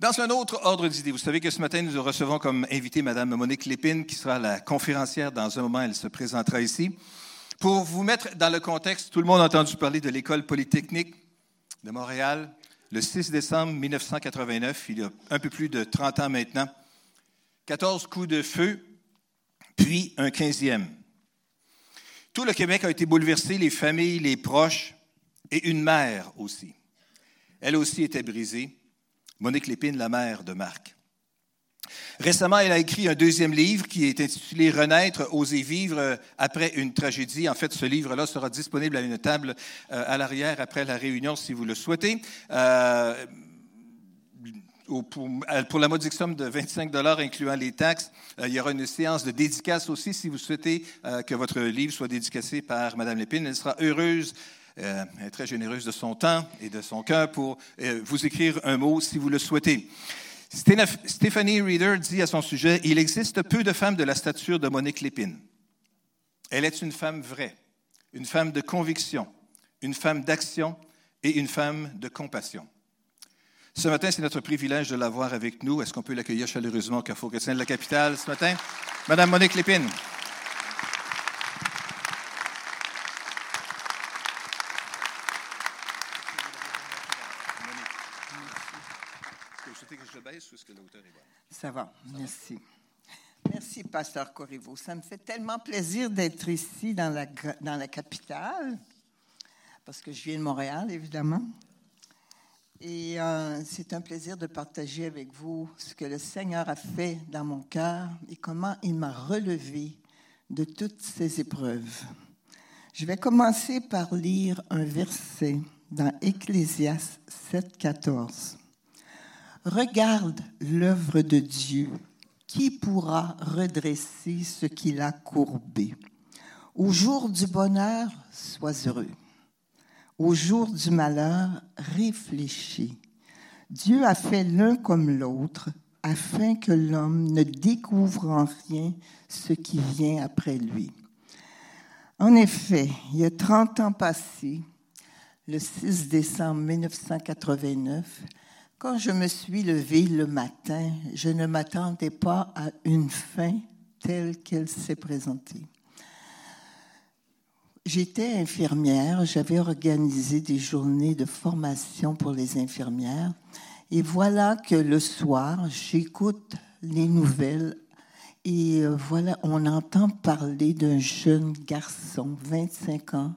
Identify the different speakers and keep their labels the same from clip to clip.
Speaker 1: Dans un autre ordre d'idées, vous savez que ce matin, nous recevons comme invité Mme Monique Lépine, qui sera la conférencière. Dans un moment, elle se présentera ici. Pour vous mettre dans le contexte, tout le monde a entendu parler de l'École polytechnique de Montréal le 6 décembre 1989, il y a un peu plus de 30 ans maintenant. 14 coups de feu, puis un 15e. Tout le Québec a été bouleversé, les familles, les proches, et une mère aussi. Elle aussi était brisée. Monique Lépine, la mère de Marc. Récemment, elle a écrit un deuxième livre qui est intitulé Renaître, oser vivre après une tragédie. En fait, ce livre-là sera disponible à une table euh, à l'arrière après la réunion si vous le souhaitez. Euh, pour, la modique somme de 25 dollars incluant les taxes, euh, il y aura une séance de dédicace aussi si vous souhaitez que votre livre soit dédicacé par Mme Lépine. Elle sera heureuse elle est très généreuse de son temps et de son cœur pour vous écrire un mot si vous le souhaitez. Stephanie Reader dit à son sujet, Il existe peu de femmes de la stature de Monique Lépine. Elle est une femme vraie, une femme de conviction, une femme d'action et une femme de compassion. Ce matin, c'est notre privilège de l'avoir avec nous. Est-ce qu'on peut l'accueillir chaleureusement au Carrefour chrétien de la capitale ce matin? Madame Monique Lépine.
Speaker 2: Merci. Merci, Pasteur Corriveau. Ça me fait tellement plaisir d'être ici dans la, dans la capitale, parce que je viens de Montréal, évidemment. Et euh, c'est un plaisir de partager avec vous ce que le Seigneur a fait dans mon cœur et comment il m'a relevé de toutes ces épreuves. Je vais commencer par lire un verset dans Ecclésias 7, 14. Regarde l'œuvre de Dieu. Qui pourra redresser ce qu'il a courbé? Au jour du bonheur, sois heureux. Au jour du malheur, réfléchis. Dieu a fait l'un comme l'autre afin que l'homme ne découvre en rien ce qui vient après lui. En effet, il y a 30 ans passés, le 6 décembre 1989, quand je me suis levée le matin, je ne m'attendais pas à une fin telle qu'elle s'est présentée. J'étais infirmière, j'avais organisé des journées de formation pour les infirmières et voilà que le soir, j'écoute les nouvelles et euh, voilà, on entend parler d'un jeune garçon, 25 ans,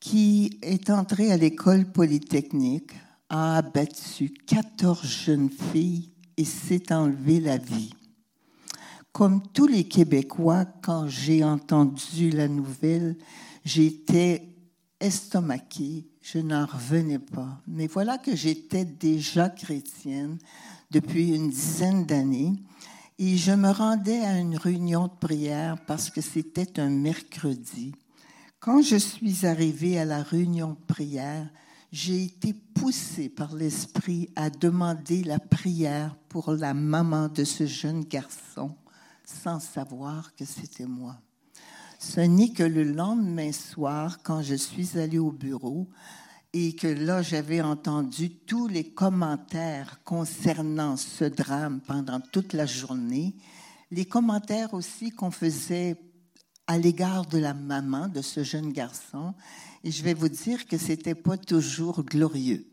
Speaker 2: qui est entré à l'école polytechnique a abattu 14 jeunes filles et s'est enlevé la vie. Comme tous les Québécois, quand j'ai entendu la nouvelle, j'étais estomaquée, je n'en revenais pas. Mais voilà que j'étais déjà chrétienne depuis une dizaine d'années et je me rendais à une réunion de prière parce que c'était un mercredi. Quand je suis arrivée à la réunion de prière, j'ai été poussée par l'Esprit à demander la prière pour la maman de ce jeune garçon sans savoir que c'était moi. Ce n'est que le lendemain soir, quand je suis allée au bureau, et que là, j'avais entendu tous les commentaires concernant ce drame pendant toute la journée, les commentaires aussi qu'on faisait à l'égard de la maman de ce jeune garçon, et je vais vous dire que c'était pas toujours glorieux.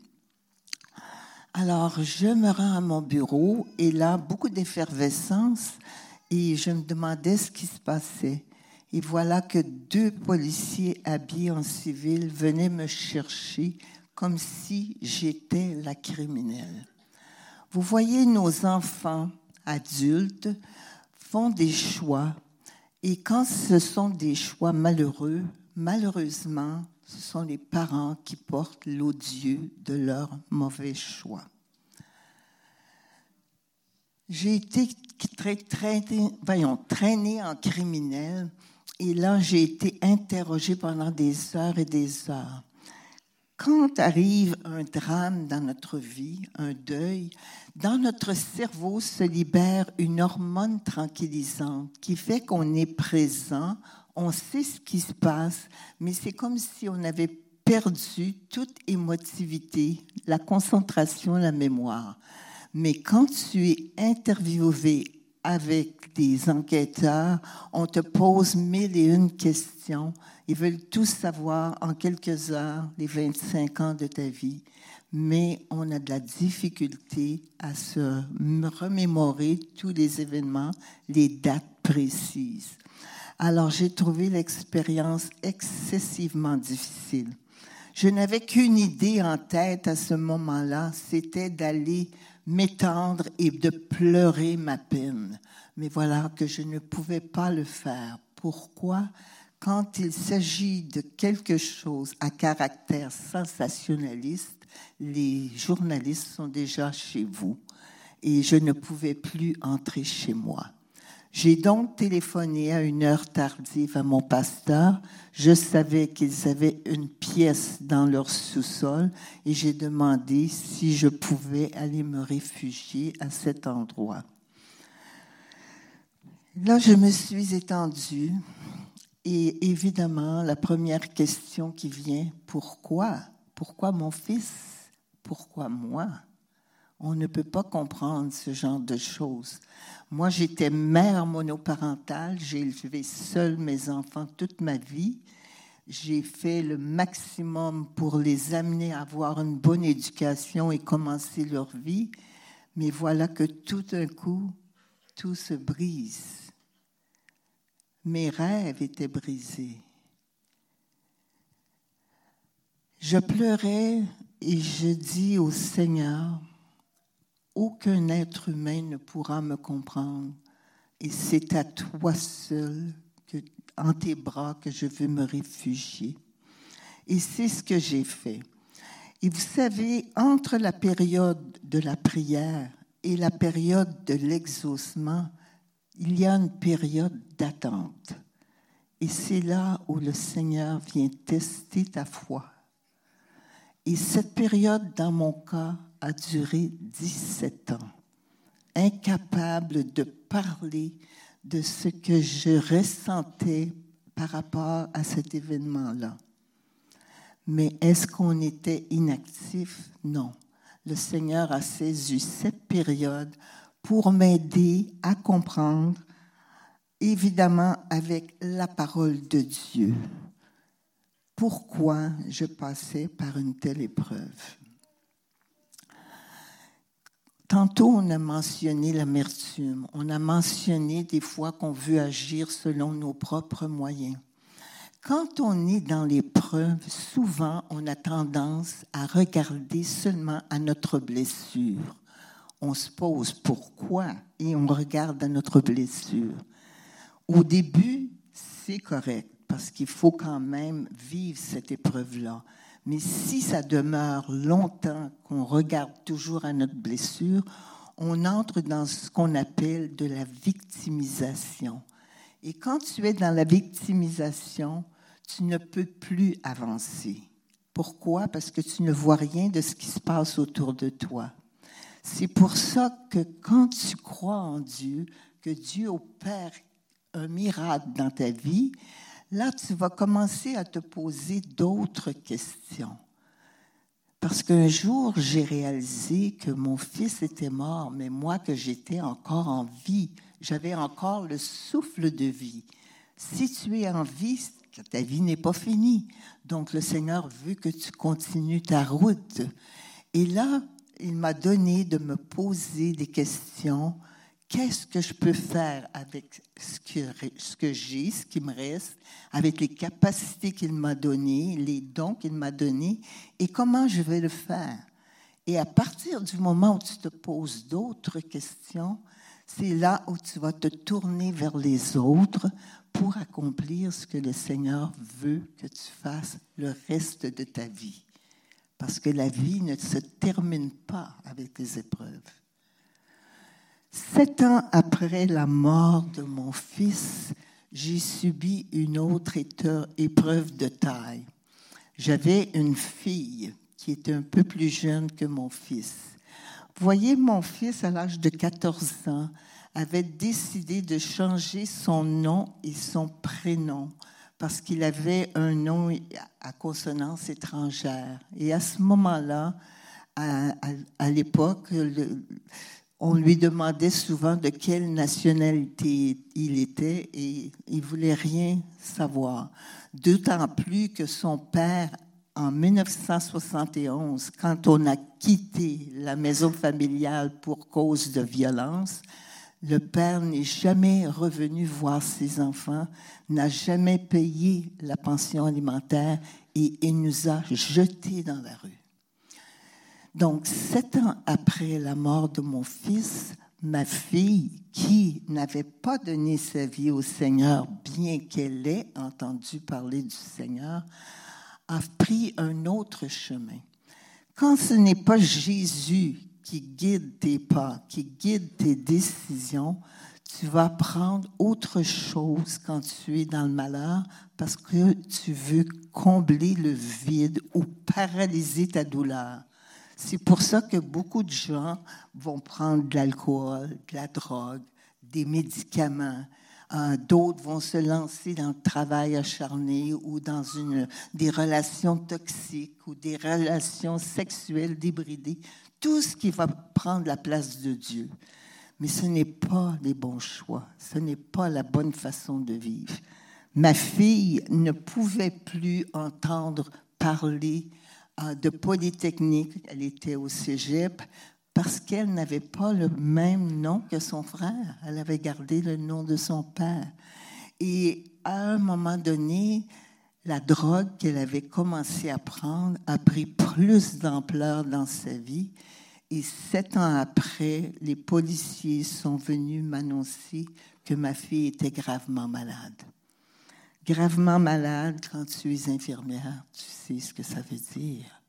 Speaker 2: Alors, je me rends à mon bureau et là, beaucoup d'effervescence et je me demandais ce qui se passait. Et voilà que deux policiers habillés en civil venaient me chercher comme si j'étais la criminelle. Vous voyez, nos enfants adultes font des choix et quand ce sont des choix malheureux, malheureusement, ce sont les parents qui portent l'odieux de leur mauvais choix. J'ai été très, traînée, voyons, traînée en criminel et là, j'ai été interrogée pendant des heures et des heures. Quand arrive un drame dans notre vie, un deuil, dans notre cerveau se libère une hormone tranquillisante qui fait qu'on est présent, on sait ce qui se passe, mais c'est comme si on avait perdu toute émotivité, la concentration, la mémoire. Mais quand tu es interviewé avec des enquêteurs, on te pose mille et une questions. Ils veulent tous savoir en quelques heures les 25 ans de ta vie. Mais on a de la difficulté à se remémorer tous les événements, les dates précises. Alors j'ai trouvé l'expérience excessivement difficile. Je n'avais qu'une idée en tête à ce moment-là, c'était d'aller m'étendre et de pleurer ma peine. Mais voilà que je ne pouvais pas le faire. Pourquoi? Quand il s'agit de quelque chose à caractère sensationnaliste, les journalistes sont déjà chez vous et je ne pouvais plus entrer chez moi. J'ai donc téléphoné à une heure tardive à mon pasteur. Je savais qu'ils avaient une pièce dans leur sous-sol et j'ai demandé si je pouvais aller me réfugier à cet endroit. Là, je me suis étendue et évidemment, la première question qui vient, pourquoi? Pourquoi mon fils? Pourquoi moi? On ne peut pas comprendre ce genre de choses. Moi, j'étais mère monoparentale. J'ai élevé seule mes enfants toute ma vie. J'ai fait le maximum pour les amener à avoir une bonne éducation et commencer leur vie. Mais voilà que tout d'un coup, tout se brise. Mes rêves étaient brisés. Je pleurais et je dis au Seigneur, aucun être humain ne pourra me comprendre. Et c'est à toi seul, que, en tes bras, que je veux me réfugier. Et c'est ce que j'ai fait. Et vous savez, entre la période de la prière et la période de l'exaucement, il y a une période d'attente. Et c'est là où le Seigneur vient tester ta foi. Et cette période, dans mon cas, a duré 17 ans, incapable de parler de ce que je ressentais par rapport à cet événement-là. Mais est-ce qu'on était inactif? Non. Le Seigneur a saisi cette période pour m'aider à comprendre, évidemment avec la parole de Dieu, pourquoi je passais par une telle épreuve. Tantôt, on a mentionné l'amertume, on a mentionné des fois qu'on veut agir selon nos propres moyens. Quand on est dans l'épreuve, souvent, on a tendance à regarder seulement à notre blessure. On se pose pourquoi et on regarde à notre blessure. Au début, c'est correct parce qu'il faut quand même vivre cette épreuve-là. Mais si ça demeure longtemps, qu'on regarde toujours à notre blessure, on entre dans ce qu'on appelle de la victimisation. Et quand tu es dans la victimisation, tu ne peux plus avancer. Pourquoi? Parce que tu ne vois rien de ce qui se passe autour de toi. C'est pour ça que quand tu crois en Dieu, que Dieu opère un miracle dans ta vie, là, tu vas commencer à te poser d'autres questions. Parce qu'un jour, j'ai réalisé que mon fils était mort, mais moi, que j'étais encore en vie, j'avais encore le souffle de vie. Si tu es en vie, ta vie n'est pas finie. Donc, le Seigneur veut que tu continues ta route. Et là, il m'a donné de me poser des questions qu'est-ce que je peux faire avec ce que, j'ai, ce qui me reste, avec les capacités qu'il m'a données, les dons qu'il m'a donnés, et comment je vais le faire? Et à partir du moment où tu te poses d'autres questions, c'est là où tu vas te tourner vers les autres pour accomplir ce que le Seigneur veut que tu fasses le reste de ta vie. Parce que la vie ne se termine pas avec les épreuves. Sept ans après la mort de mon fils, j'ai subi une autre épreuve de taille. J'avais une fille qui était un peu plus jeune que mon fils. Voyez, mon fils, à l'âge de 14 ans, avait décidé de changer son nom et son prénom parce qu'il avait un nom à consonance étrangère. Et à ce moment-là, À, l'époque, on lui demandait souvent de quelle nationalité il était et il voulait rien savoir. D'autant plus que son père, en 1971, quand on a quitté la maison familiale pour cause de violence, le père n'est jamais revenu voir ses enfants, n'a jamais payé la pension alimentaire et il nous a jetés dans la rue. Donc, sept ans après la mort de mon fils, ma fille, qui n'avait pas donné sa vie au Seigneur, bien qu'elle ait entendu parler du Seigneur, a pris un autre chemin. Quand ce n'est pas Jésus qui guide tes pas, qui guide tes décisions, tu vas prendre autre chose quand tu es dans le malheur parce que tu veux combler le vide ou paralyser ta douleur. C'est pour ça que beaucoup de gens vont prendre de l'alcool, de la drogue, des médicaments. Euh, d'autres vont se lancer dans le travail acharné ou dans une, des relations toxiques ou des relations sexuelles débridées tout ce qui va prendre la place de Dieu. Mais ce n'est pas les bons choix, ce n'est pas la bonne façon de vivre. Ma fille ne pouvait plus entendre parler de Polytechnique, elle était au cégep, parce qu'elle n'avait pas le même nom que son frère. Elle avait gardé le nom de son père. Et à un moment donné, la drogue qu'elle avait commencé à prendre a pris plus d'ampleur dans sa vie et sept ans après, les policiers sont venus m'annoncer que ma fille était gravement malade. Gravement malade, quand tu es infirmière, tu sais ce que ça veut dire.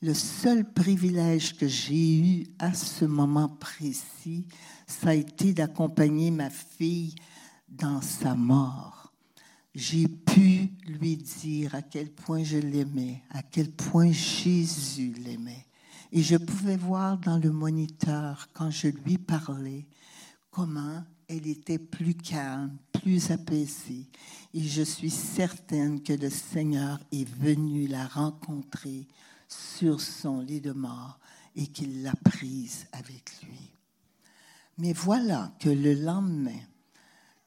Speaker 2: Le seul privilège que j'ai eu à ce moment précis, ça a été d'accompagner ma fille dans sa mort. J'ai pu lui dire à quel point je l'aimais, à quel point Jésus l'aimait. Et je pouvais voir dans le moniteur, quand je lui parlais, comment elle était plus calme, plus apaisée. Et je suis certaine que le Seigneur est venu la rencontrer sur son lit de mort et qu'il l'a prise avec lui. Mais voilà que le lendemain,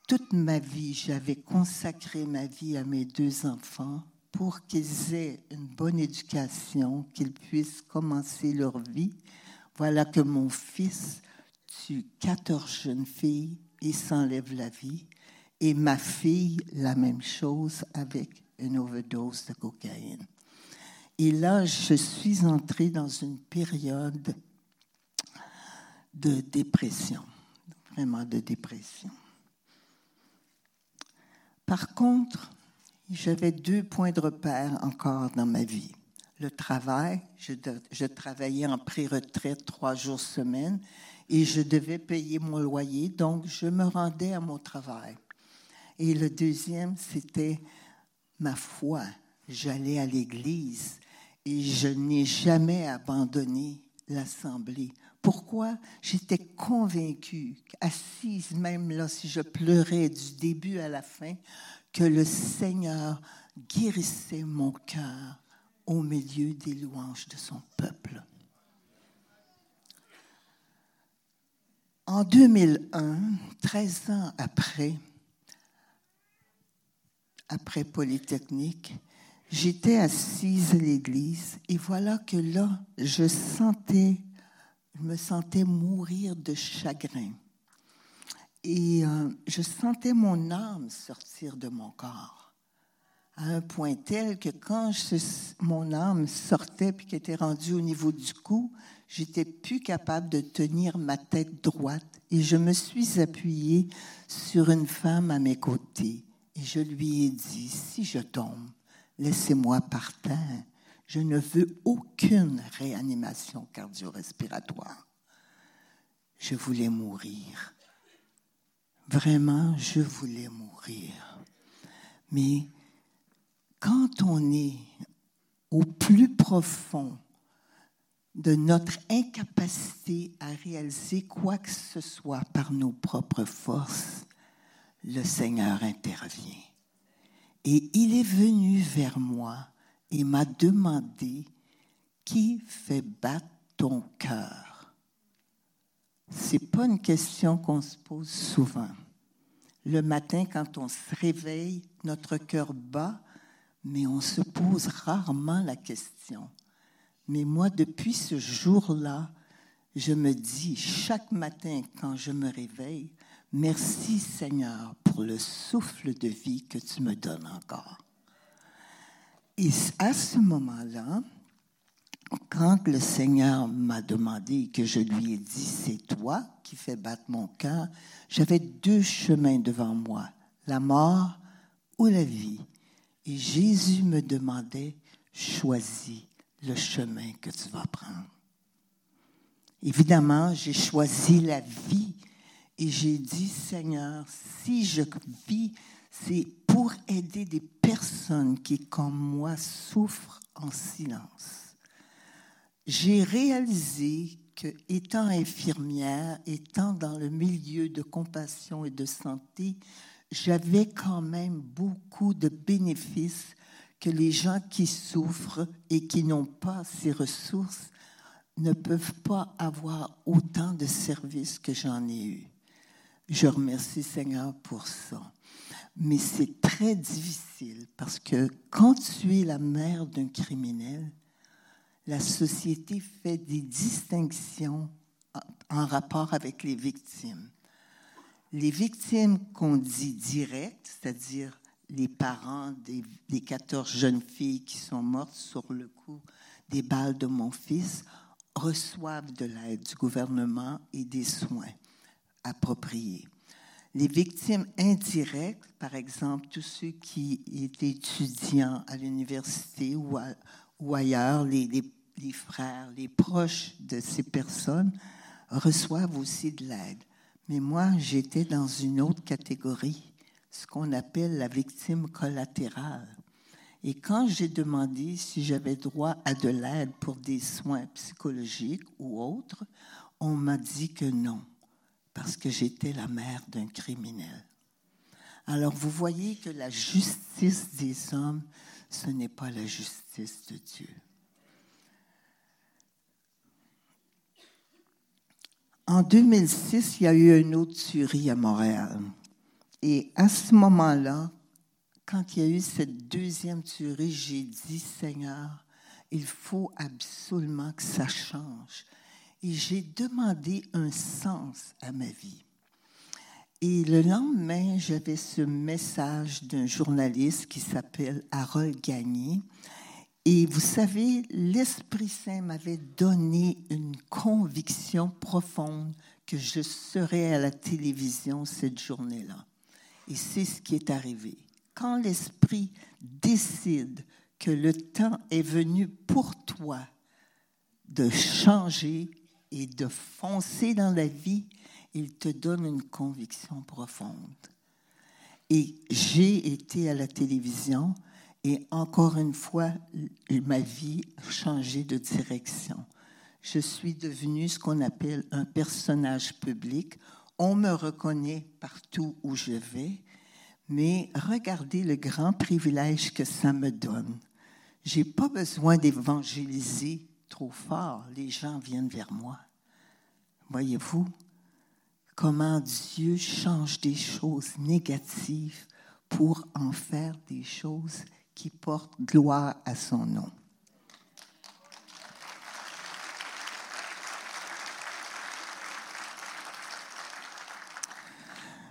Speaker 2: toute ma vie, j'avais consacré ma vie à mes deux enfants pour qu'ils aient une bonne éducation, qu'ils puissent commencer leur vie. Voilà que mon fils tue 14 jeunes filles et s'enlève la vie. Et ma fille, la même chose avec une overdose de cocaïne. Et là, je suis entrée dans une période de dépression, vraiment de dépression. Par contre, j'avais deux points de repère encore dans ma vie. Le travail, je, travaillais en pré-retraite trois jours semaine et je devais payer mon loyer, donc je me rendais à mon travail. Et le deuxième, c'était ma foi. J'allais à l'église et je n'ai jamais abandonné l'assemblée. Pourquoi? J'étais convaincue, assise même là, si je pleurais du début à la fin, que le Seigneur guérissait mon cœur au milieu des louanges de son peuple. En 2001, 13 ans après, après Polytechnique, j'étais assise à l'église et voilà que là, je sentais, je me sentais mourir de chagrin. Et euh, je sentais mon âme sortir de mon corps, à un point tel que quand mon âme sortait puis qu'elle était rendue au niveau du cou, j'étais plus capable de tenir ma tête droite et je me suis appuyée sur une femme à mes côtés. Et je lui ai dit, si je tombe, laissez-moi par terre. Je ne veux aucune réanimation cardio-respiratoire. Je voulais mourir. Vraiment, je voulais mourir. Mais quand on est au plus profond de notre incapacité à réaliser quoi que ce soit par nos propres forces, le Seigneur intervient. Et il est venu vers moi et m'a demandé qui fait battre ton cœur? C'est pas une question qu'on se pose souvent. Le matin, quand on se réveille, notre cœur bat, mais on se pose rarement la question. Mais moi, depuis ce jour-là, je me dis chaque matin quand je me réveille, merci Seigneur pour le souffle de vie que tu me donnes encore. Et à ce moment-là, quand le Seigneur m'a demandé que je lui ai dit, c'est toi qui fais battre mon cœur, j'avais deux chemins devant moi, la mort ou la vie. Et Jésus me demandait, choisis le chemin que tu vas prendre. Évidemment, j'ai choisi la vie et j'ai dit, Seigneur, si je vis, c'est pour aider des personnes qui, comme moi, souffrent en silence. J'ai réalisé que, étant infirmière, étant dans le milieu de compassion et de santé, j'avais quand même beaucoup de bénéfices que les gens qui souffrent et qui n'ont pas ces ressources ne peuvent pas avoir autant de services que j'en ai eu. Je remercie Seigneur pour ça. Mais c'est très difficile parce que quand tu es la mère d'un criminel, la société fait des distinctions en rapport avec les victimes. Les victimes qu'on dit directes, c'est-à-dire les parents des, des 14 jeunes filles qui sont mortes sur le coup des balles de mon fils, reçoivent de l'aide du gouvernement et des soins appropriés. Les victimes indirectes, par exemple, tous ceux qui étaient étudiants à l'université ou, ailleurs, les frères, les proches de ces personnes, reçoivent aussi de l'aide. Mais moi, j'étais dans une autre catégorie, ce qu'on appelle la victime collatérale. Et quand j'ai demandé si j'avais droit à de l'aide pour des soins psychologiques ou autres, on m'a dit que non, parce que j'étais la mère d'un criminel. Alors vous voyez que la justice des hommes, ce n'est pas la justice de Dieu. En 2006, il y a eu une autre tuerie à Montréal. Et à ce moment-là, quand il y a eu cette deuxième tuerie, j'ai dit, Seigneur, il faut absolument que ça change. Et j'ai demandé un sens à ma vie. Et le lendemain, j'avais ce message d'un journaliste qui s'appelle Harold Gagné. Et vous savez, l'Esprit Saint m'avait donné une conviction profonde que je serais à la télévision cette journée-là. Et c'est ce qui est arrivé quand l'Esprit décide que le temps est venu pour toi de changer et de foncer dans la vie, il te donne une conviction profonde. Et j'ai été à la télévision et encore une fois, ma vie a changé de direction. Je suis devenue ce qu'on appelle un personnage public. On me reconnaît partout où je vais mais regardez le grand privilège que ça me donne. J'ai pas besoin d'évangéliser trop fort. Les gens viennent vers moi. Voyez-vous comment Dieu change des choses négatives pour en faire des choses qui portent gloire à son nom.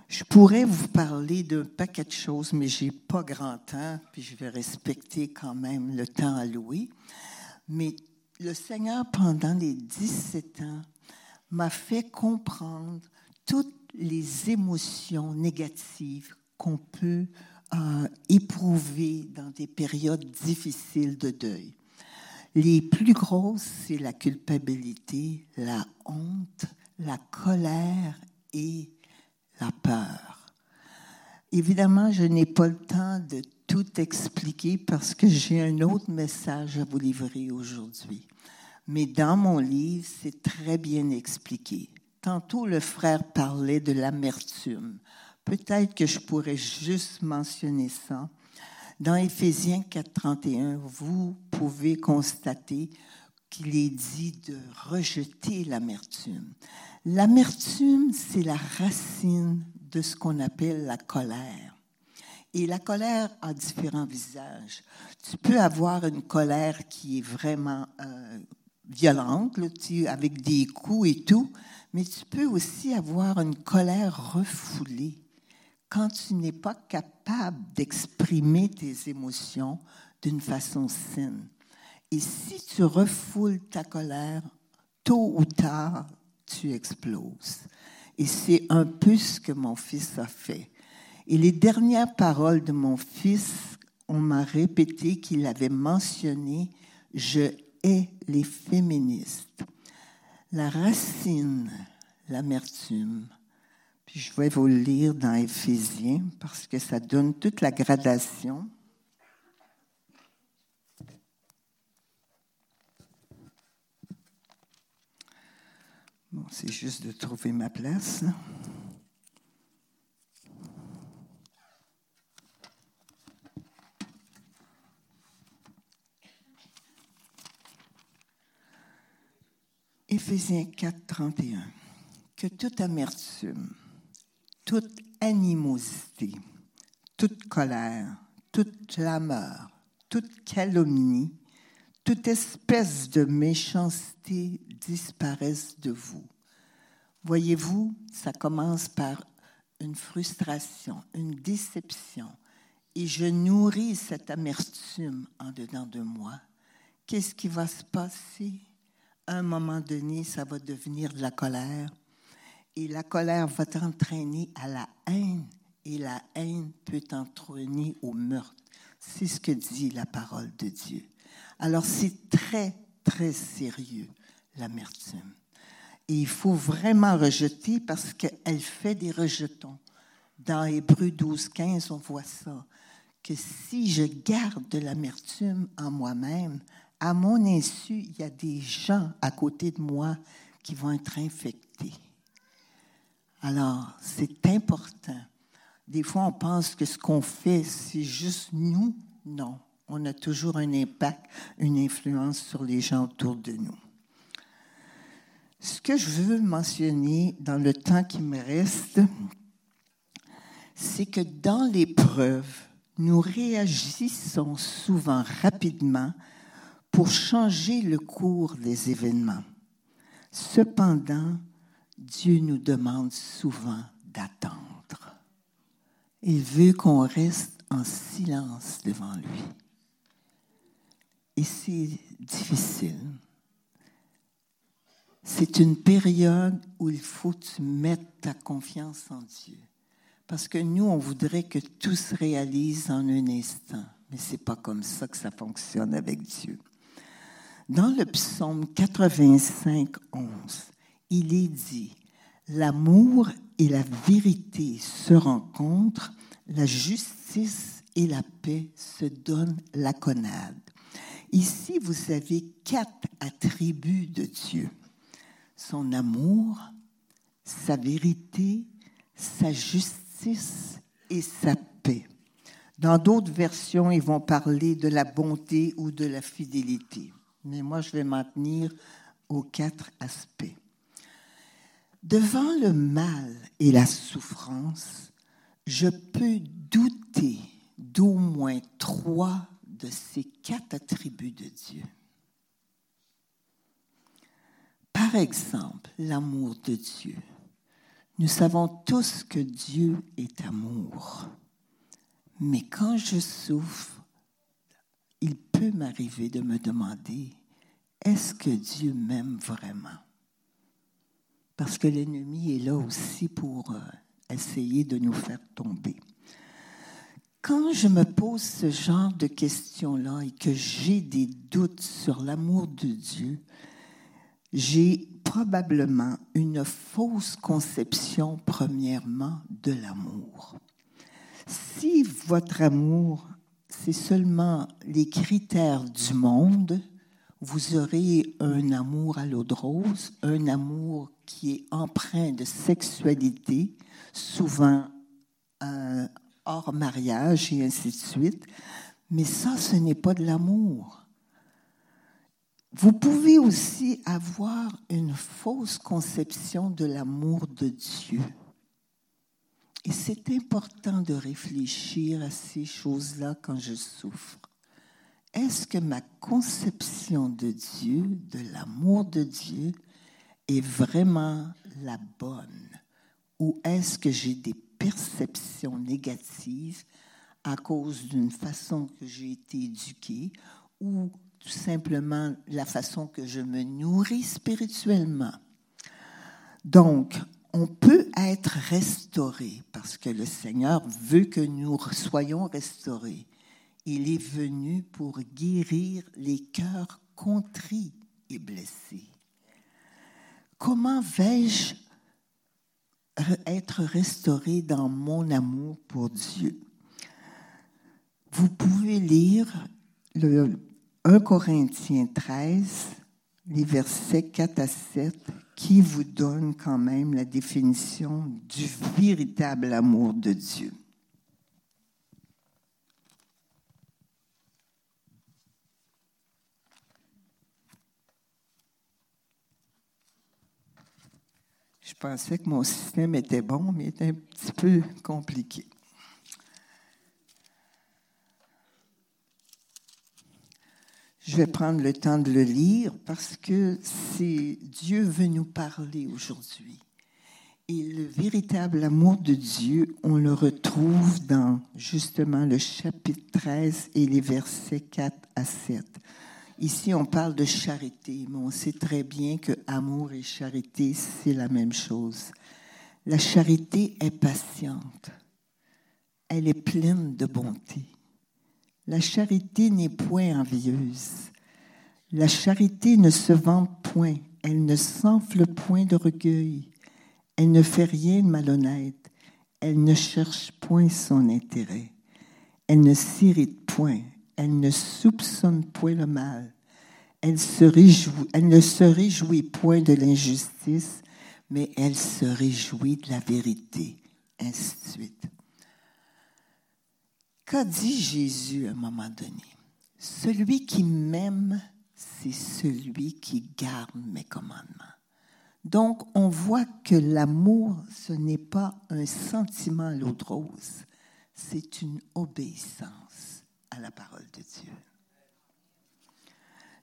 Speaker 2: Je pourrais vous parler d'un paquet de choses, mais j'ai pas grand temps, puis je vais respecter quand même le temps alloué. Mais le Seigneur, pendant les 17 ans, m'a fait comprendre toutes les émotions négatives qu'on peut euh, éprouver dans des périodes difficiles de deuil. Les plus grosses, c'est la culpabilité, la honte, la colère et la peur. Évidemment, je n'ai pas le temps de tout expliquer parce que j'ai un autre message à vous livrer aujourd'hui. Mais dans mon livre, c'est très bien expliqué. Tantôt, le frère parlait de l'amertume. Peut-être que je pourrais juste mentionner ça. Dans Éphésiens 4.31, vous pouvez constater qu'il est dit de rejeter l'amertume. L'amertume, c'est la racine de ce qu'on appelle la colère. Et la colère a différents visages. Tu peux avoir une colère qui est vraiment euh, violente, avec des coups et tout, mais tu peux aussi avoir une colère refoulée quand tu n'es pas capable d'exprimer tes émotions d'une façon saine. Et si tu refoules ta colère, tôt ou tard, tu exploses. Et c'est un peu ce que mon fils a fait. Et les dernières paroles de mon fils, on m'a répété qu'il avait mentionné Je hais les féministes. La racine, l'amertume. Puis je vais vous le lire dans Éphésiens parce que ça donne toute la gradation. Bon, c'est juste de trouver ma place. Éphésiens 4, 31. Que toute amertume, toute animosité, toute colère, toute clameur, toute calomnie, toute espèce de méchanceté disparaisse de vous. Voyez-vous, ça commence par une frustration, une déception, et je nourris cette amertume en dedans de moi. Qu'est-ce qui va se passer? Un moment donné, ça va devenir de la colère, et la colère va t'entraîner à la haine, et la haine peut t'entraîner au meurtre. C'est ce que dit la parole de Dieu. Alors c'est très, très sérieux, l'amertume. Et il faut vraiment rejeter parce qu'elle fait des rejetons. Dans Hébreu 12, 15, on voit ça. Que si je garde de l'amertume en moi-même, à mon insu, il y a des gens à côté de moi qui vont être infectés. Alors, c'est important. Des fois, on pense que ce qu'on fait, c'est juste nous. Non on a toujours un impact, une influence sur les gens autour de nous. Ce que je veux mentionner dans le temps qui me reste, c'est que dans l'épreuve, nous réagissons souvent rapidement pour changer le cours des événements. Cependant, Dieu nous demande souvent d'attendre. Il veut qu'on reste en silence devant lui. Et c'est difficile. C'est une période où il faut que tu mettes ta confiance en Dieu. Parce que nous, on voudrait que tout se réalise en un instant. Mais ce n'est pas comme ça que ça fonctionne avec Dieu. Dans le psaume 85, 11, il est dit, L'amour et la vérité se rencontrent, la justice et la paix se donnent la connade. Ici, vous avez quatre attributs de Dieu. Son amour, sa vérité, sa justice et sa paix. Dans d'autres versions, ils vont parler de la bonté ou de la fidélité. Mais moi, je vais m'en tenir aux quatre aspects. Devant le mal et la souffrance, je peux douter d'au moins trois de ces quatre attributs de Dieu. Par exemple, l'amour de Dieu. Nous savons tous que Dieu est amour. Mais quand je souffre, il peut m'arriver de me demander, est-ce que Dieu m'aime vraiment? Parce que l'ennemi est là aussi pour euh, essayer de nous faire tomber. Quand je me pose ce genre de questions-là et que j'ai des doutes sur l'amour de Dieu, j'ai probablement une fausse conception, premièrement, de l'amour. Si votre amour, c'est seulement les critères du monde, vous aurez un amour à l'eau de rose, un amour qui est empreint de sexualité, souvent euh, hors mariage et ainsi de suite. Mais ça, ce n'est pas de l'amour. Vous pouvez aussi avoir une fausse conception de l'amour de Dieu. Et c'est important de réfléchir à ces choses-là quand je souffre. Est-ce que ma conception de Dieu, de l'amour de Dieu, est vraiment la bonne? Ou est-ce que j'ai des perceptions négatives à cause d'une façon que j'ai été éduquée ou tout simplement la façon que je me nourris spirituellement. Donc, on peut être restauré parce que le Seigneur veut que nous soyons restaurés. Il est venu pour guérir les cœurs contris et blessés. Comment vais-je être restauré dans mon amour pour Dieu? Vous pouvez lire le 1 Corinthiens 13, les versets 4 à 7, qui vous donne quand même la définition du véritable amour de Dieu. Pensais que mon système était bon, mais il était un petit peu compliqué. Je vais prendre le temps de le lire parce que c'est Dieu veut nous parler aujourd'hui. Et le véritable amour de Dieu, on le retrouve dans justement le chapitre 13 et les versets 4 à 7. Ici, on parle de charité, mais on sait très bien que amour et charité, c'est la même chose. La charité est patiente. Elle est pleine de bonté. La charité n'est point envieuse. La charité ne se vante point. Elle ne s'enfle point d'orgueil. Elle ne fait rien de malhonnête. Elle ne cherche point son intérêt. Elle ne s'irrite point. Elle ne soupçonne point le mal. Elle, se réjouit, elle ne se réjouit point de l'injustice, mais elle se réjouit de la vérité. Ainsi de suite. Qu'a dit Jésus à un moment donné? Celui qui m'aime, c'est celui qui garde mes commandements. Donc, on voit que l'amour, ce n'est pas un sentiment à rose, c'est une obéissance à la parole de Dieu.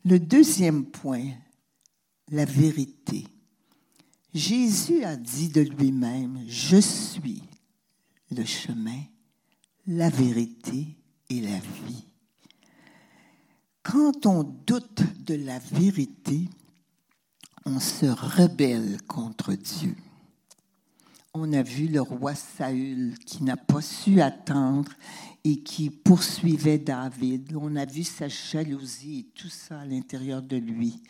Speaker 2: Le deuxième point, la vérité. Jésus a dit de lui-même, je suis le chemin, la vérité et la vie. Quand on doute de la vérité, on se rebelle contre Dieu. On a vu le roi Saül qui n'a pas su attendre et qui poursuivait David. On a vu sa jalousie et tout ça à l'intérieur de lui.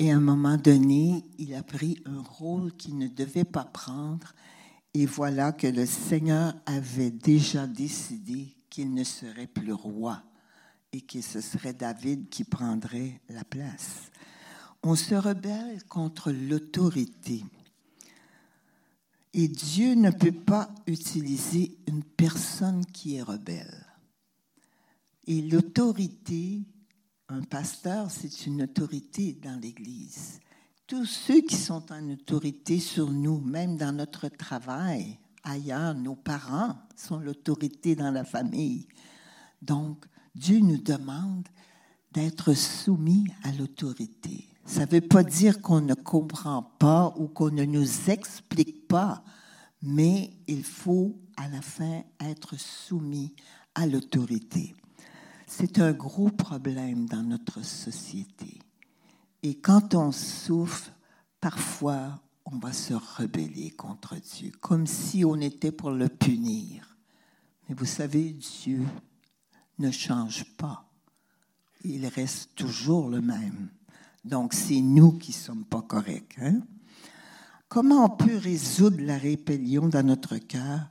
Speaker 2: Et à un moment donné, il a pris un rôle qu'il ne devait pas prendre et voilà que le Seigneur avait déjà décidé qu'il ne serait plus roi et que ce serait David qui prendrait la place. On se rebelle contre l'autorité. Et Dieu ne peut pas utiliser une personne qui est rebelle. Et l'autorité, un pasteur, c'est une autorité dans l'Église tous ceux qui sont en autorité sur nous, même dans notre travail, ailleurs, nos parents sont l'autorité dans la famille. Donc, Dieu nous demande d'être soumis à l'autorité. Ça ne veut pas dire qu'on ne comprend pas ou qu'on ne nous explique pas, mais il faut à la fin être soumis à l'autorité. C'est un gros problème dans notre société. Et quand on souffre, parfois, on va se rebeller contre Dieu, comme si on était pour le punir. Mais vous savez, Dieu ne change pas. Il reste toujours le même. Donc, c'est nous qui ne sommes pas corrects. Hein? Comment on peut résoudre la rébellion dans notre cœur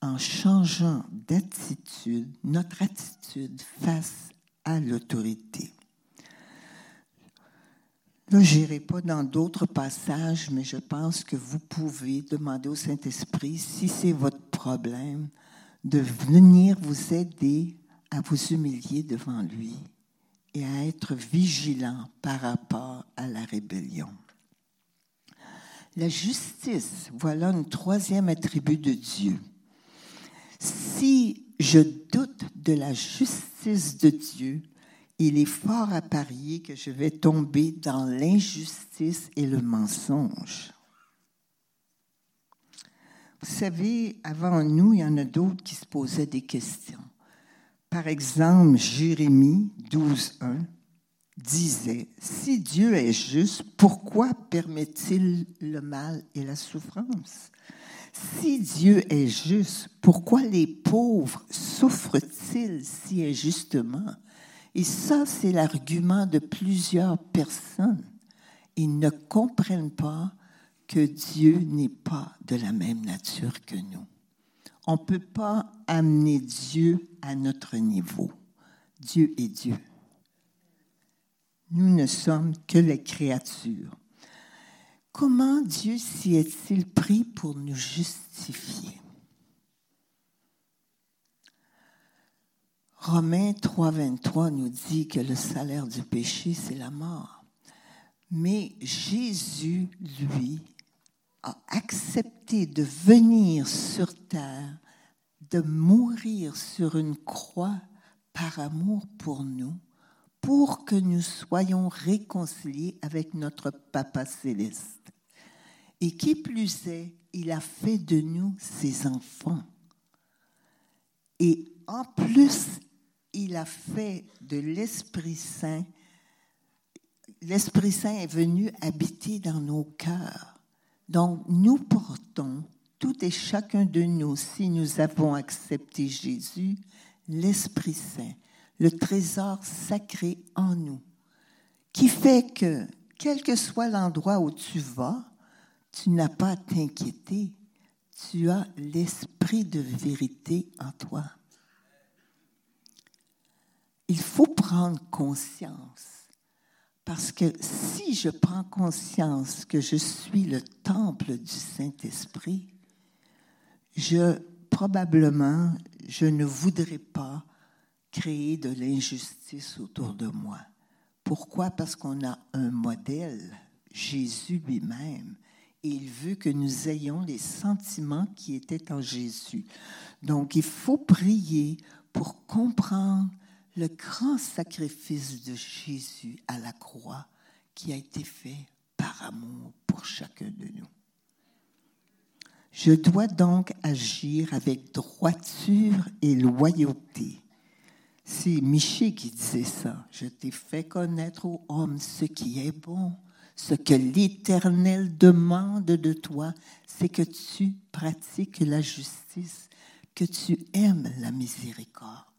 Speaker 2: en changeant d'attitude, notre attitude face à l'autorité? Là, je n'irai pas dans d'autres passages, mais je pense que vous pouvez demander au Saint-Esprit, si c'est votre problème, de venir vous aider à vous humilier devant lui et à être vigilant par rapport à la rébellion. La justice, voilà un troisième attribut de Dieu. Si je doute de la justice de Dieu, il est fort à parier que je vais tomber dans l'injustice et le mensonge. Vous savez, avant nous, il y en a d'autres qui se posaient des questions. Par exemple, Jérémie 12.1 disait, Si Dieu est juste, pourquoi permet-il le mal et la souffrance? Si Dieu est juste, pourquoi les pauvres souffrent-ils si injustement Et ça, c'est l'argument de plusieurs personnes. Ils ne comprennent pas que Dieu n'est pas de la même nature que nous. On ne peut pas amener Dieu à notre niveau. Dieu est Dieu. Nous ne sommes que les créatures. Comment Dieu s'y est-il pris pour nous justifier? Romains 3.23 nous dit que le salaire du péché, c'est la mort. Mais Jésus, lui, a accepté de venir sur terre, de mourir sur une croix par amour pour nous, pour que nous soyons réconciliés avec notre Papa céleste. Et qui plus est, il a fait de nous ses enfants. Et en plus, il a fait de l'Esprit Saint. L'Esprit Saint est venu habiter dans nos cœurs. Donc, nous portons, tout et chacun de nous, si nous avons accepté Jésus, l'Esprit Saint, le trésor sacré en nous, qui fait que, quel que soit l'endroit où tu vas, tu n'as pas à t'inquiéter, tu as l'Esprit de vérité en toi. Il faut prendre conscience parce que si je prends conscience que je suis le temple du Saint-Esprit, je probablement je ne voudrais pas créer de l'injustice autour de moi. Pourquoi? Parce qu'on a un modèle, Jésus lui-même, et il veut que nous ayons les sentiments qui étaient en Jésus. Donc il faut prier pour comprendre le grand sacrifice de Jésus à la croix qui a été fait par amour pour chacun de nous. Je dois donc agir avec droiture et loyauté. C'est Miché qui disait ça. Je t'ai fait connaître aux hommes ce qui est bon. Ce que l'Éternel demande de toi, c'est que tu pratiques la justice, que tu aimes la miséricorde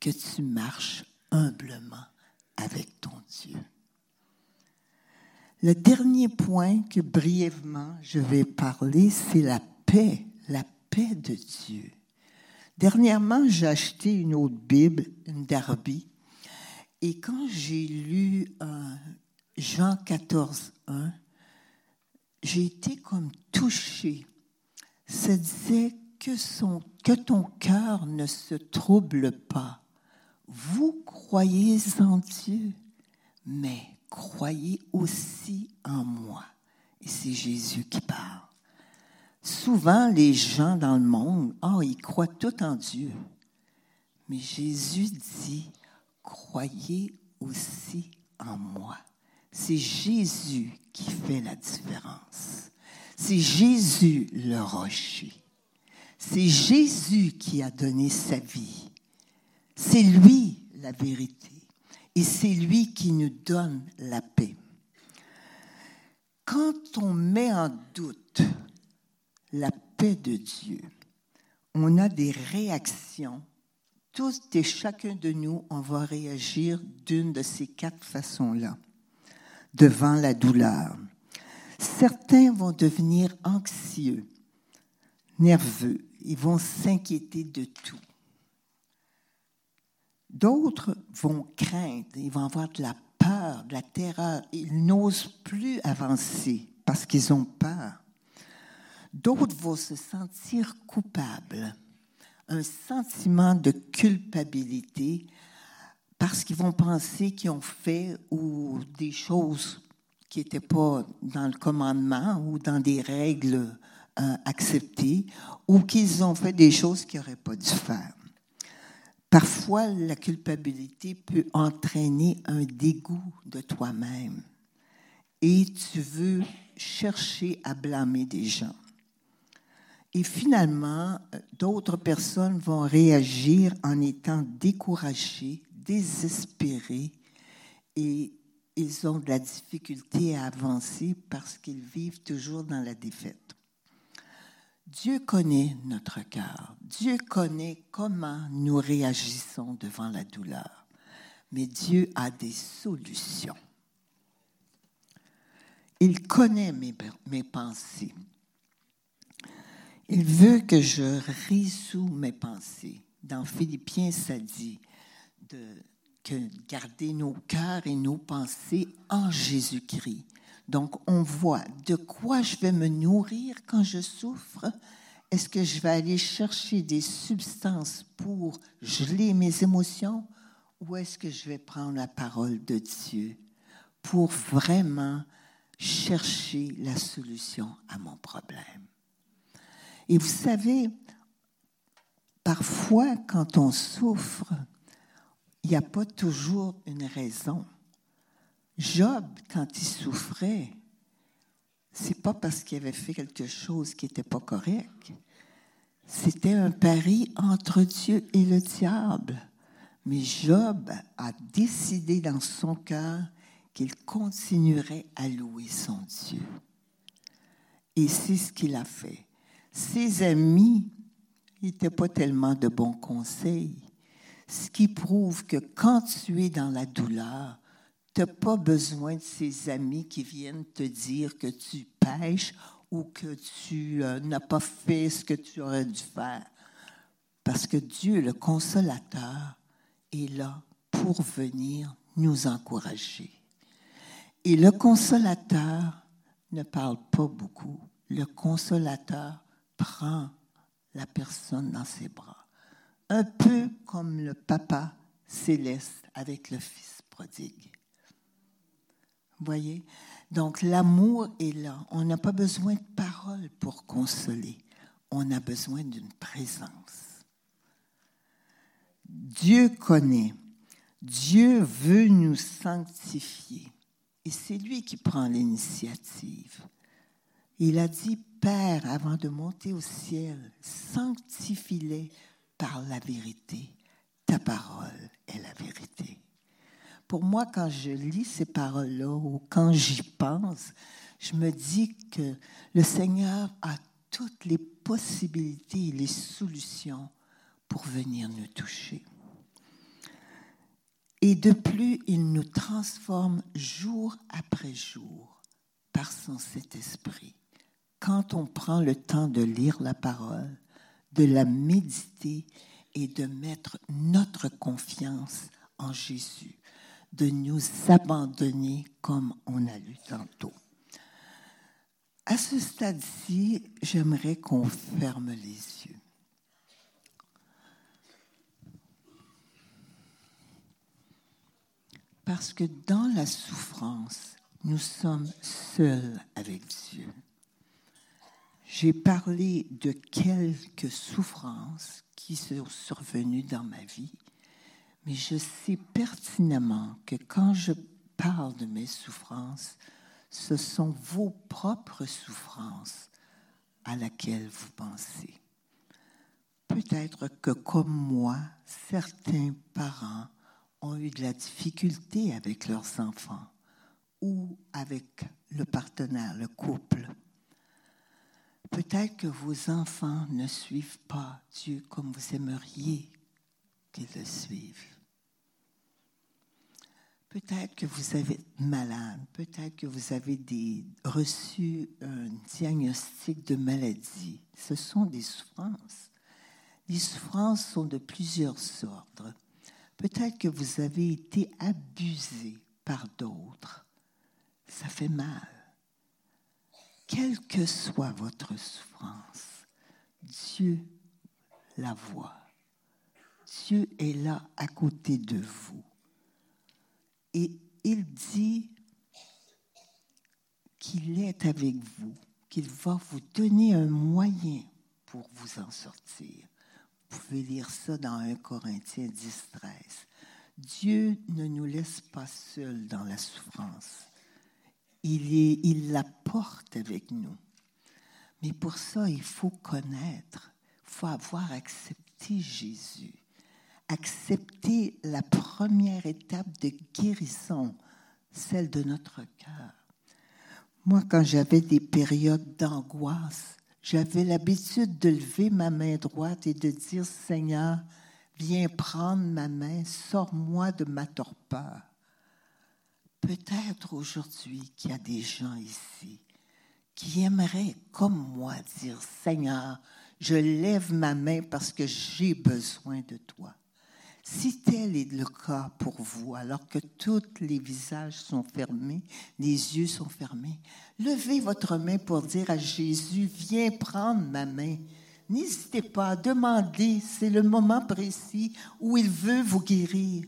Speaker 2: que tu marches humblement avec ton Dieu. Le dernier point que brièvement je vais parler, c'est la paix, la paix de Dieu. Dernièrement, j'ai acheté une autre Bible, une Darby, et quand j'ai lu euh, Jean 14, 1, j'ai été comme touchée. Ça disait que, son, que ton cœur ne se trouble pas vous croyez en Dieu, mais croyez aussi en moi. Et c'est Jésus qui parle. Souvent, les gens dans le monde, oh, ils croient tout en Dieu. Mais Jésus dit, croyez aussi en moi. C'est Jésus qui fait la différence. C'est Jésus le rocher. C'est Jésus qui a donné sa vie. C'est lui la vérité. Et c'est lui qui nous donne la paix. Quand on met en doute la paix de Dieu, on a des réactions. Tous et chacun de nous, on va réagir d'une de ces quatre façons-là devant la douleur. Certains vont devenir anxieux, nerveux, ils vont s'inquiéter de tout. D'autres vont craindre, ils vont avoir de la peur, de la terreur. Ils n'osent plus avancer parce qu'ils ont peur. D'autres vont se sentir coupables, un sentiment de culpabilité parce qu'ils vont penser qu'ils ont fait ou des choses qui n'étaient pas dans le commandement ou dans des règles euh, acceptées, ou qu'ils ont fait des choses qu'ils n'auraient pas dû faire. Parfois, la culpabilité peut entraîner un dégoût de toi-même et tu veux chercher à blâmer des gens. Et finalement, d'autres personnes vont réagir en étant découragées, désespérées et ils ont de la difficulté à avancer parce qu'ils vivent toujours dans la défaite. Dieu connaît notre cœur. Dieu connaît comment nous réagissons devant la douleur. Mais Dieu a des solutions. Il connaît mes, pensées. Il veut que je résous mes pensées. Dans Philippiens, ça dit de, que garder nos cœurs et nos pensées en Jésus-Christ. Donc, on voit de quoi je vais me nourrir quand je souffre. Est-ce que je vais aller chercher des substances pour geler mes émotions? Ou est-ce que je vais prendre la parole de Dieu pour vraiment chercher la solution à mon problème? Et vous savez, parfois, quand on souffre, il n'y a pas toujours une raison. Job, quand il souffrait, c'est pas parce qu'il avait fait quelque chose qui n'était pas correct. C'était un pari entre Dieu et le diable. Mais Job a décidé dans son cœur qu'il continuerait à louer son Dieu. Et c'est ce qu'il a fait. Ses amis n'étaient pas tellement de bons conseils, ce qui prouve que quand tu es dans la douleur, tu n'as pas besoin de ces amis qui viennent te dire que tu pêches ou que tu euh, n'as pas fait ce que tu aurais dû faire. Parce que Dieu, le consolateur, est là pour venir nous encourager. Et le consolateur ne parle pas beaucoup. Le consolateur prend la personne dans ses bras. Un peu comme le papa céleste avec le fils prodigue voyez Donc l'amour est là. On n'a pas besoin de paroles pour consoler. On a besoin d'une présence. Dieu connaît. Dieu veut nous sanctifier. Et c'est lui qui prend l'initiative. Il a dit, Père, avant de monter au ciel, sanctifie-les par la vérité. Ta parole est la vérité pour moi, quand je lis ces paroles-là ou quand j'y pense, je me dis que le Seigneur a toutes les possibilités et les solutions pour venir nous toucher. Et de plus, il nous transforme jour après jour par son Saint-Esprit. Quand on prend le temps de lire la parole, de la méditer et de mettre notre confiance en Jésus de nous abandonner comme on a lu tantôt. À ce stade-ci, j'aimerais qu'on ferme les yeux. Parce que dans la souffrance, nous sommes seuls avec Dieu. J'ai parlé de quelques souffrances qui sont survenues dans ma vie mais je sais pertinemment que quand je parle de mes souffrances, ce sont vos propres souffrances à laquelle vous pensez. Peut-être que comme moi, certains parents ont eu de la difficulté avec leurs enfants ou avec le partenaire, le couple. Peut-être que vos enfants ne suivent pas Dieu comme vous aimeriez qu'ils le suivent. Peut-être que vous avez malade, peut-être que vous avez reçu un diagnostic de maladie. Ce sont des souffrances. Les souffrances sont de plusieurs sortes. Peut-être que vous avez été abusé par d'autres. Ça fait mal. Quelle que soit votre souffrance, Dieu la voit. Dieu est là à côté de vous Et il dit qu'il est avec vous, qu'il va vous donner un moyen pour vous en sortir. Vous pouvez lire ça dans 1 Corinthiens 10, 13. Dieu ne nous laisse pas seuls dans la souffrance. Il, il la porte avec nous. Mais pour ça, il faut connaître, il faut avoir accepté Jésus, accepter la première étape de guérison, celle de notre cœur. Moi, quand j'avais des périodes d'angoisse, j'avais l'habitude de lever ma main droite et de dire, Seigneur, viens prendre ma main, sors-moi de ma torpeur. Peut-être aujourd'hui qu'il y a des gens ici qui aimeraient, comme moi, dire, Seigneur, je lève ma main parce que j'ai besoin de toi. Si tel est le cas pour vous, alors que tous les visages sont fermés, les yeux sont fermés, levez votre main pour dire à Jésus, viens prendre ma main. N'hésitez pas à demander, c'est le moment précis où il veut vous guérir.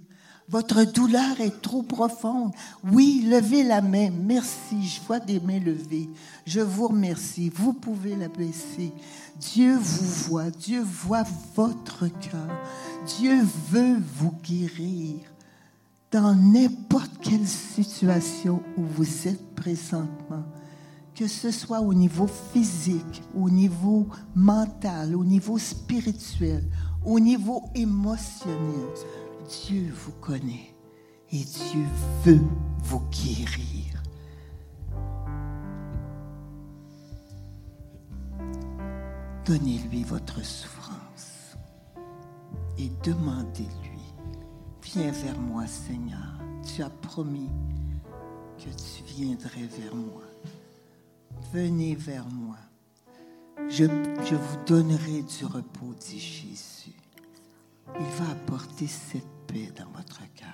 Speaker 2: Votre douleur est trop profonde. Oui, levez la main. Merci. Je vois des mains levées. Je vous remercie. Vous pouvez la baisser. Dieu vous voit. Dieu voit votre cœur. Dieu veut vous guérir dans n'importe quelle situation où vous êtes présentement, que ce soit au niveau physique, au niveau mental, au niveau spirituel, au niveau émotionnel. Dieu vous connaît et Dieu veut vous guérir. Donnez-lui votre souffrance et demandez-lui, viens vers moi Seigneur, tu as promis que tu viendrais vers moi. Venez vers moi. Je, vous donnerai du repos, dit Jésus. Il va apporter cette dans votre cœur,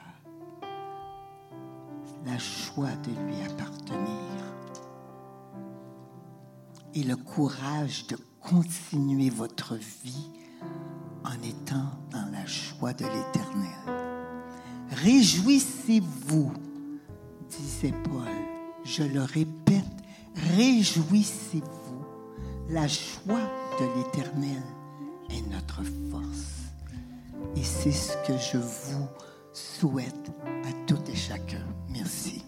Speaker 2: la joie de lui appartenir et le courage de continuer votre vie en étant dans la joie de l'Éternel. Réjouissez-vous, disait Paul. Je le répète, réjouissez-vous. La joie de l'Éternel est notre force. Et c'est ce que je vous souhaite à tout et chacun. Merci.